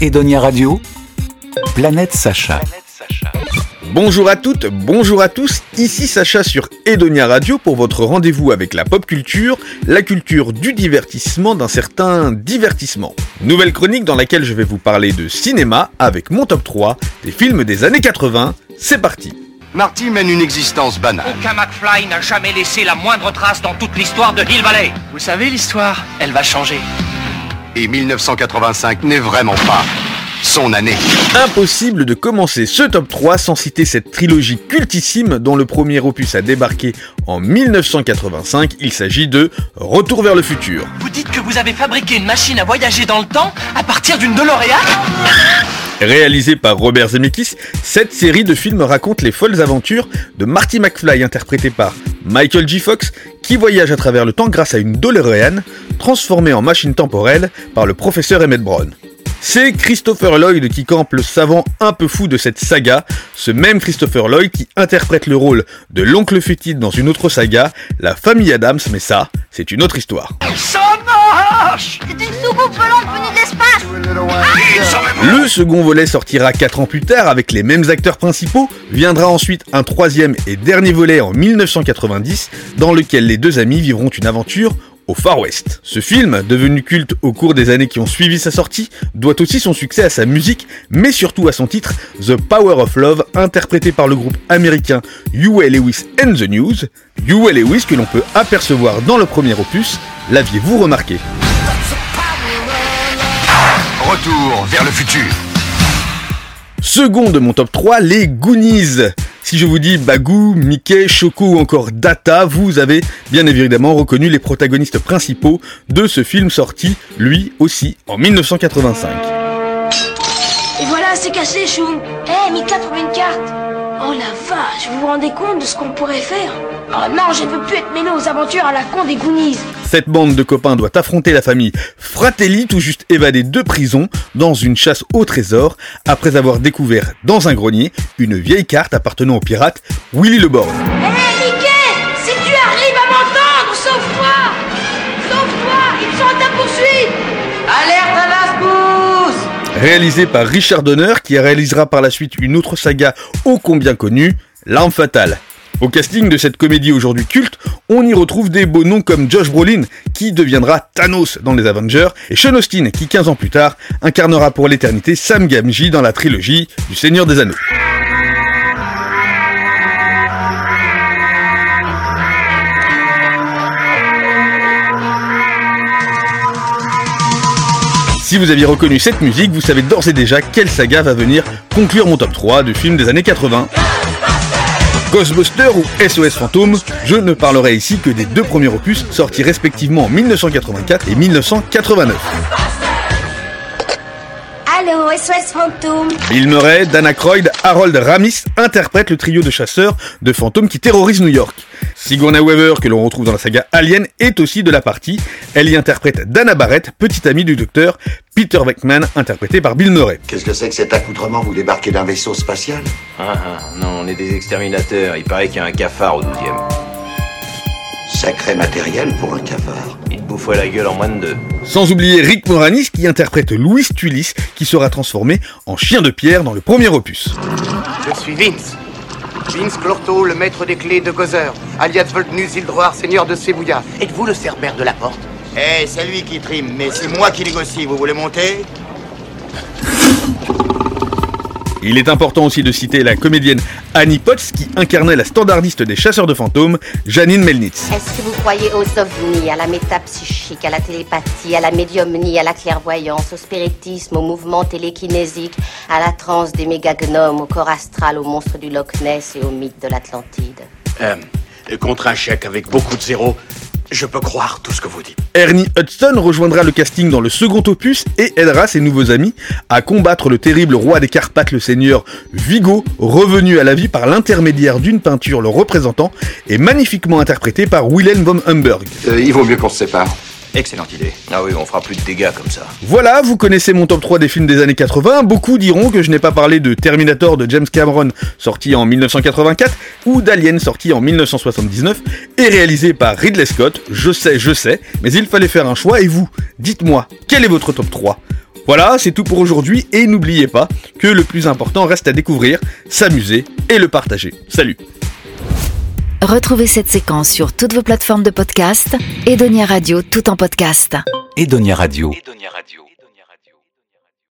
Edonia Radio, Planète Sacha. Bonjour à toutes, bonjour à tous, ici Sacha sur Edonia Radio pour votre rendez-vous avec la pop culture, la culture du divertissement d'un certain divertissement. Nouvelle chronique dans laquelle je vais vous parler de cinéma avec mon top 3 des films des années 80. C'est parti Marty mène une existence banale. Aucun McFly n'a jamais laissé la moindre trace dans toute l'histoire de Hill Valley. Vous savez, l'histoire, elle va changer. Et 1985 n'est vraiment pas son année. Impossible de commencer ce top 3 sans citer cette trilogie cultissime dont le premier opus a débarqué en 1985. Il s'agit de Retour vers le futur. Vous dites que vous avez fabriqué une machine à voyager dans le temps à partir d'une DeLorean? Réalisé par Robert Zemeckis, cette série de films raconte les folles aventures de Marty McFly interprété par Michael J. Fox qui voyage à travers le temps grâce à une DeLorean transformée en machine temporelle par le professeur Emmett Brown. C'est Christopher Lloyd qui campe le savant un peu fou de cette saga, ce même Christopher Lloyd qui interprète le rôle de l'oncle fétide dans une autre saga, La famille Adams, mais ça, c'est une autre histoire. Ça marche C'est une soucoupe volante venue de l'espace Le second volet sortira 4 ans plus tard avec les mêmes acteurs principaux, viendra ensuite un troisième et dernier volet en 1990 dans lequel les deux amis vivront une aventure au Far West. Ce film, devenu culte au cours des années qui ont suivi sa sortie, doit aussi son succès à sa musique, mais surtout à son titre, The Power of Love, interprété par le groupe américain Huey Lewis and the News. Huey Lewis que l'on peut apercevoir dans le premier opus, l'aviez-vous remarqué? Retour vers le futur. Second de mon top 3, les Goonies. Si je vous dis Bagoo, Mickey, Choco ou encore Data, vous avez bien évidemment reconnu les protagonistes principaux de ce film sorti, lui aussi, en 1985. Et voilà, c'est cassé, Shun Hé, Mika, trouve une carte Oh la vache, vous vous rendez compte de ce qu'on pourrait faire Oh non, je ne peux plus être mêlé aux aventures à la con des Goonies Cette bande de copains doit affronter la famille Fratelli, tout juste évadée de prison, dans une chasse au trésor, après avoir découvert dans un grenier une vieille carte appartenant au pirate Willy le Borgne. Réalisé par Richard Donner, qui réalisera par la suite une autre saga ô combien connue, L'arme fatale. Au casting de cette comédie aujourd'hui culte, on y retrouve des beaux noms comme Josh Brolin, qui deviendra Thanos dans les Avengers, et Sean Austin, qui 15 ans plus tard incarnera pour l'éternité Sam Gamgee dans la trilogie du Seigneur des Anneaux. Si vous aviez reconnu cette musique, vous savez d'ores et déjà quelle saga va venir conclure mon top 3 de films des années 80. Ghostbusters ou SOS Fantôme, je ne parlerai ici que des deux premiers opus sortis respectivement en 1984 et 1989. Allô, SOS Fantôme Bill Murray, Dana Aykroyd, Harold Ramis interprètent le trio de chasseurs de fantômes qui terrorisent New York. Sigourney Weaver, que l'on retrouve dans la saga Alien, est aussi de la partie. Elle y interprète Dana Barrett, petite amie du docteur Peter Venkman, interprété par Bill Murray. Qu'est-ce que c'est que cet accoutrement Vous débarquez d'un vaisseau spatial? Ah ah, non, on est des exterminateurs. Il paraît qu'il y a un cafard au 12 Sacré matériel pour un cafard. Il te boufferait la gueule en moins de deux. Sans oublier Rick Moranis qui interprète Louis Tullis, qui sera transformé en chien de pierre dans le premier opus. Je suis Vince. Vince Clorto, le maître des clés de Gozer, alias Voldnus Ildroir, seigneur de Sebouya. Êtes-vous le cerbère de la porte? Eh, c'est lui qui trime, mais c'est moi qui négocie. Vous voulez monter? Il est important aussi de citer la comédienne Annie Potts qui incarnait la standardiste des chasseurs de fantômes, Janine Melnitz. Est-ce que vous croyez aux ovnis, à la métapsychique, à la télépathie, à la médiumnie, à la clairvoyance, au spiritisme, au mouvement télékinésique, à la transe des mégagnomes, au corps astral, au monstre du Loch Ness et au mythe de l'Atlantide? Euh, contre un chèque avec beaucoup de zéros, je peux croire tout ce que vous dites. Ernie Hudson rejoindra le casting dans le second opus et aidera ses nouveaux amis à combattre le terrible roi des Carpates, le seigneur Vigo, revenu à la vie par l'intermédiaire d'une peinture le représentant et magnifiquement interprété par Wilhelm von Humberg. Euh, Il vaut mieux qu'on se sépare. Excellente idée. Ah oui, on fera plus de dégâts comme ça. Voilà, vous connaissez mon top 3 des films des années 80. Beaucoup diront que je n'ai pas parlé de Terminator de James Cameron, sorti en 1984, ou d'Alien, sorti en 1979, et réalisé par Ridley Scott. Je sais, je sais, mais il fallait faire un choix, et vous, dites-moi, quel est votre top 3 Voilà, c'est tout pour aujourd'hui et n'oubliez pas que le plus important reste à découvrir, s'amuser et le partager. Salut Retrouvez cette séquence sur toutes vos plateformes de podcast et Donia Radio tout en podcast. Edonia Radio. Edonia Radio.